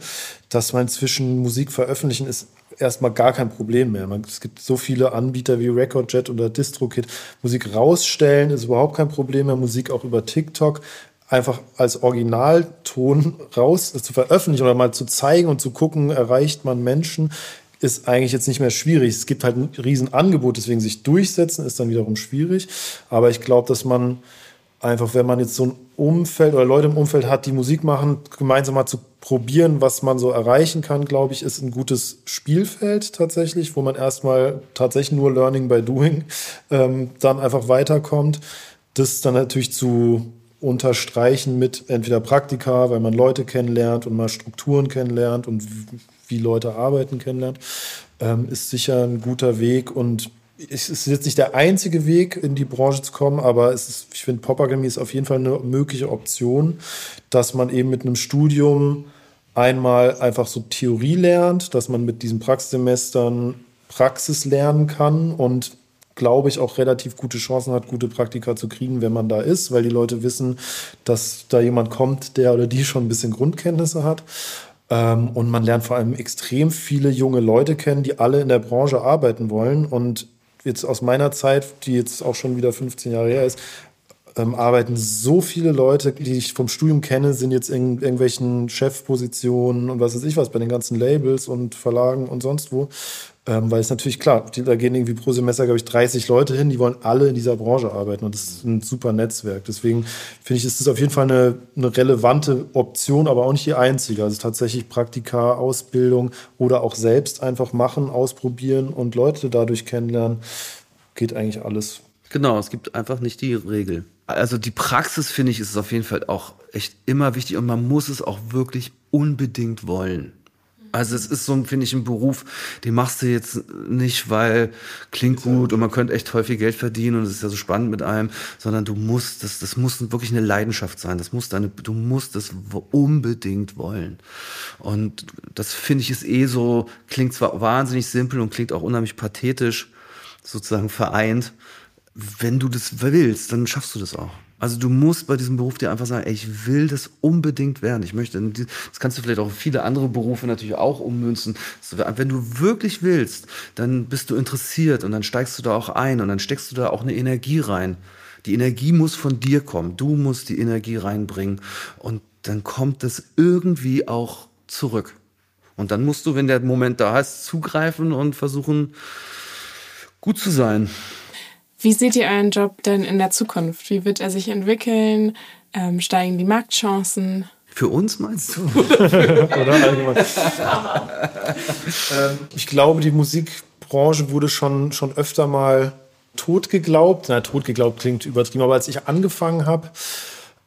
dass man inzwischen Musik veröffentlichen ist erstmal gar kein Problem mehr. Man, es gibt so viele Anbieter wie RecordJet oder DistroKit. Musik rausstellen ist überhaupt kein Problem mehr. Musik auch über TikTok einfach als Originalton raus zu veröffentlichen oder mal zu zeigen und zu gucken, erreicht man Menschen, ist eigentlich jetzt nicht mehr schwierig. Es gibt halt ein Riesenangebot, deswegen sich durchsetzen ist dann wiederum schwierig. Aber ich glaube, dass man einfach, wenn man jetzt so ein Umfeld oder Leute im Umfeld hat, die Musik machen, gemeinsam mal zu probieren, was man so erreichen kann, glaube ich, ist ein gutes Spielfeld tatsächlich, wo man erstmal tatsächlich nur Learning by Doing ähm, dann einfach weiterkommt. Das dann natürlich zu unterstreichen mit entweder Praktika, weil man Leute kennenlernt und mal Strukturen kennenlernt und wie Leute arbeiten kennenlernt, ähm, ist sicher ein guter Weg und es ist jetzt nicht der einzige Weg, in die Branche zu kommen, aber es ist, ich finde, Pop Academy ist auf jeden Fall eine mögliche Option, dass man eben mit einem Studium einmal einfach so Theorie lernt, dass man mit diesen Praxissemestern Praxis lernen kann und glaube ich, auch relativ gute Chancen hat, gute Praktika zu kriegen, wenn man da ist, weil die Leute wissen, dass da jemand kommt, der oder die schon ein bisschen Grundkenntnisse hat. Ähm, und man lernt vor allem extrem viele junge Leute kennen, die alle in der Branche arbeiten wollen. Und jetzt aus meiner Zeit, die jetzt auch schon wieder 15 Jahre her ist, ähm, arbeiten so viele Leute, die ich vom Studium kenne, sind jetzt in irgendwelchen Chefpositionen und was weiß ich was bei den ganzen Labels und Verlagen und sonst wo. Ähm, weil es natürlich klar, da gehen irgendwie pro Semester, glaube ich, 30 Leute hin, die wollen alle in dieser Branche arbeiten und das ist ein super Netzwerk. Deswegen finde ich, ist das auf jeden Fall eine, eine relevante Option, aber auch nicht die einzige. Also tatsächlich Praktika, Ausbildung oder auch selbst einfach machen, ausprobieren und Leute dadurch kennenlernen, geht eigentlich alles. Genau, es gibt einfach nicht die Regel. Also die Praxis, finde ich, ist auf jeden Fall auch echt immer wichtig und man muss es auch wirklich unbedingt wollen. Also es ist so, finde ich, ein Beruf, den machst du jetzt nicht, weil klingt gut und man könnte echt viel Geld verdienen und es ist ja so spannend mit einem, sondern du musst, das, das muss wirklich eine Leidenschaft sein. Das muss deine, du musst das unbedingt wollen. Und das finde ich ist eh so, klingt zwar wahnsinnig simpel und klingt auch unheimlich pathetisch, sozusagen vereint. Wenn du das willst, dann schaffst du das auch. Also du musst bei diesem Beruf dir einfach sagen, ey, ich will das unbedingt werden. Ich möchte, das kannst du vielleicht auch viele andere Berufe natürlich auch ummünzen. Wenn du wirklich willst, dann bist du interessiert und dann steigst du da auch ein und dann steckst du da auch eine Energie rein. Die Energie muss von dir kommen. Du musst die Energie reinbringen und dann kommt das irgendwie auch zurück. Und dann musst du, wenn der Moment da ist, zugreifen und versuchen, gut zu sein. Wie seht ihr euren Job denn in der Zukunft? Wie wird er sich entwickeln? Ähm, steigen die Marktchancen? Für uns meinst du? <laughs> Oder allgemein. ähm, ich glaube, die Musikbranche wurde schon, schon öfter mal tot geglaubt. Na, tot geglaubt klingt übertrieben, aber als ich angefangen habe,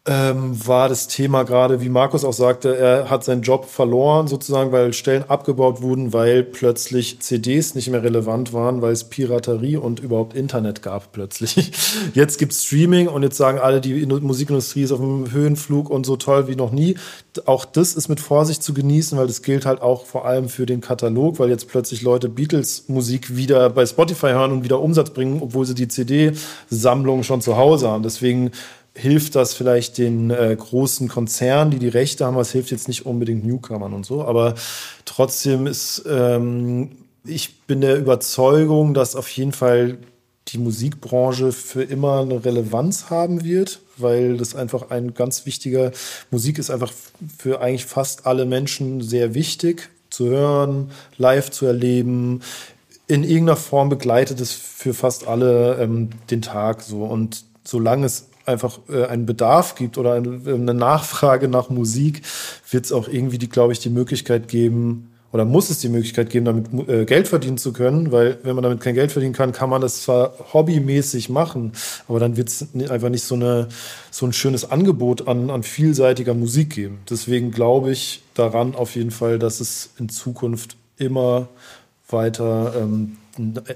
ähm, war das Thema gerade, wie Markus auch sagte, er hat seinen Job verloren sozusagen, weil Stellen abgebaut wurden, weil plötzlich CDs nicht mehr relevant waren, weil es Piraterie und überhaupt Internet gab plötzlich. <laughs> Jetzt gibt es Streaming und jetzt sagen alle, die Musikindustrie ist auf dem Höhenflug und so toll wie noch nie. Auch das ist mit Vorsicht zu genießen, weil das gilt halt auch vor allem für den Katalog, weil jetzt plötzlich Leute Beatles-Musik wieder bei Spotify hören und wieder Umsatz bringen, obwohl sie die CD-Sammlung schon zu Hause haben. Deswegen hilft das vielleicht den äh, großen Konzernen, die die Rechte haben. Das hilft jetzt nicht unbedingt Newcomern und so. Aber trotzdem ist, ähm, ich bin der Überzeugung, dass auf jeden Fall die Musikbranche für immer eine Relevanz haben wird, weil das einfach ein ganz wichtiger, Musik ist einfach für eigentlich fast alle Menschen sehr wichtig zu hören, live zu erleben. In irgendeiner Form begleitet es für fast alle ähm, den Tag so. Und solange es einfach äh, einen Bedarf gibt oder eine, Nachfrage nach Musik, wird es auch irgendwie, die, glaube ich, die Möglichkeit geben, oder muss es die Möglichkeit geben, damit äh, Geld verdienen zu können, weil wenn man damit kein Geld verdienen kann, kann man das zwar hobbymäßig machen, aber dann wird es einfach nicht so, eine, so ein schönes Angebot an, an vielseitiger Musik geben. Deswegen glaube ich daran auf jeden Fall, dass es in Zukunft immer weiter ähm,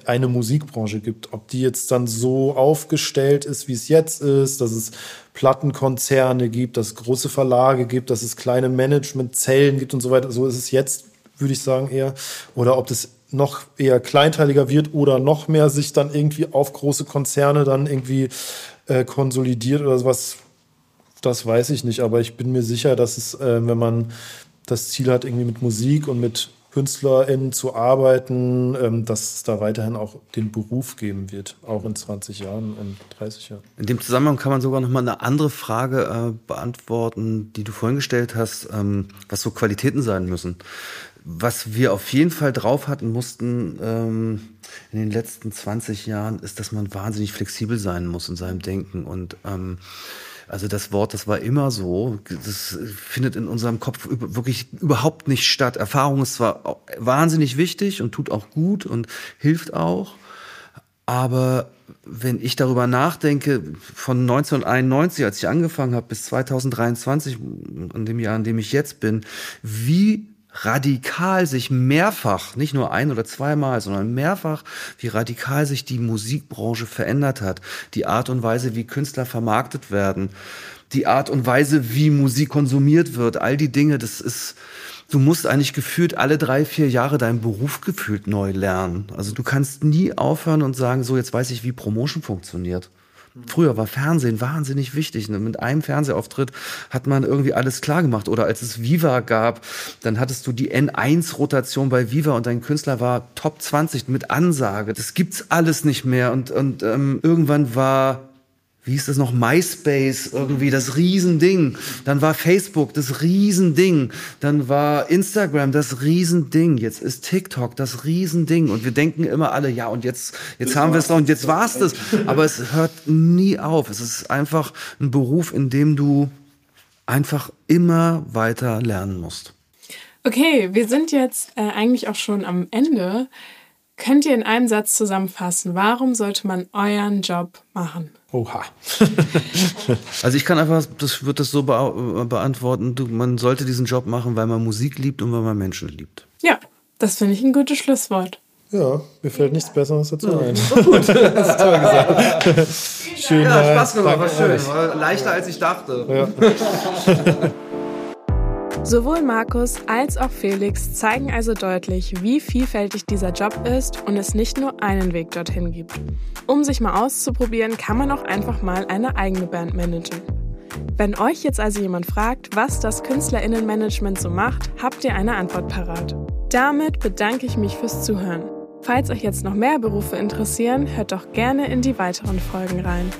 eine Musikbranche gibt. Ob die jetzt dann so aufgestellt ist, wie es jetzt ist, dass es Plattenkonzerne gibt, dass es große Verlage gibt, dass es kleine Managementzellen gibt und so weiter. So ist es jetzt, würde ich sagen, eher. Oder ob das noch eher kleinteiliger wird oder noch mehr sich dann irgendwie auf große Konzerne dann irgendwie äh, konsolidiert oder sowas. Das weiß ich nicht, aber ich bin mir sicher, dass es, äh, wenn man das Ziel hat, irgendwie mit Musik und mit KünstlerInnen zu arbeiten, ähm, dass es da weiterhin auch den Beruf geben wird, auch in 20 Jahren, in 30 Jahren. In dem Zusammenhang kann man sogar noch mal eine andere Frage äh, beantworten, die du vorhin gestellt hast, ähm, was so Qualitäten sein müssen. Was wir auf jeden Fall drauf hatten mussten ähm, in den letzten 20 Jahren, ist, dass man wahnsinnig flexibel sein muss in seinem Denken und ähm, also das Wort, das war immer so. Das findet in unserem Kopf wirklich überhaupt nicht statt. Erfahrung ist zwar wahnsinnig wichtig und tut auch gut und hilft auch. Aber wenn ich darüber nachdenke, von 1991, als ich angefangen habe, bis 2023, in dem Jahr, in dem ich jetzt bin, wie radikal sich mehrfach, nicht nur ein oder zweimal, sondern mehrfach, wie radikal sich die Musikbranche verändert hat. Die Art und Weise, wie Künstler vermarktet werden, die Art und Weise, wie Musik konsumiert wird, all die Dinge, das ist, du musst eigentlich gefühlt alle drei, vier Jahre deinen Beruf gefühlt neu lernen. Also du kannst nie aufhören und sagen, so jetzt weiß ich, wie Promotion funktioniert. Früher war Fernsehen wahnsinnig wichtig. Ne? Mit einem Fernsehauftritt hat man irgendwie alles klar gemacht. Oder als es Viva gab, dann hattest du die N1-Rotation bei Viva und dein Künstler war Top 20 mit Ansage. Das gibt's alles nicht mehr. Und, und ähm, irgendwann war wie hieß das noch, MySpace, irgendwie das Riesending. Dann war Facebook das Riesending. Dann war Instagram das Riesending. Jetzt ist TikTok das Riesending. Und wir denken immer alle, ja, und jetzt, jetzt das haben wir es noch und jetzt war's das. Aber es hört nie auf. Es ist einfach ein Beruf, in dem du einfach immer weiter lernen musst. Okay, wir sind jetzt äh, eigentlich auch schon am Ende. Könnt ihr in einem Satz zusammenfassen, warum sollte man euren Job machen? Oha. <laughs> also ich kann einfach, das wird das so be beantworten, du, man sollte diesen Job machen, weil man Musik liebt und weil man Menschen liebt. Ja, das finde ich ein gutes Schlusswort. Ja, mir fällt nichts Besseres dazu ja, ein. Gut. das ist toll gesagt. schön. Ja, Spaß gemacht, war schön. War leichter als ich dachte. Ja. <laughs> Sowohl Markus als auch Felix zeigen also deutlich, wie vielfältig dieser Job ist und es nicht nur einen Weg dorthin gibt. Um sich mal auszuprobieren, kann man auch einfach mal eine eigene Band managen. Wenn euch jetzt also jemand fragt, was das Künstlerinnenmanagement so macht, habt ihr eine Antwort parat. Damit bedanke ich mich fürs Zuhören. Falls euch jetzt noch mehr Berufe interessieren, hört doch gerne in die weiteren Folgen rein.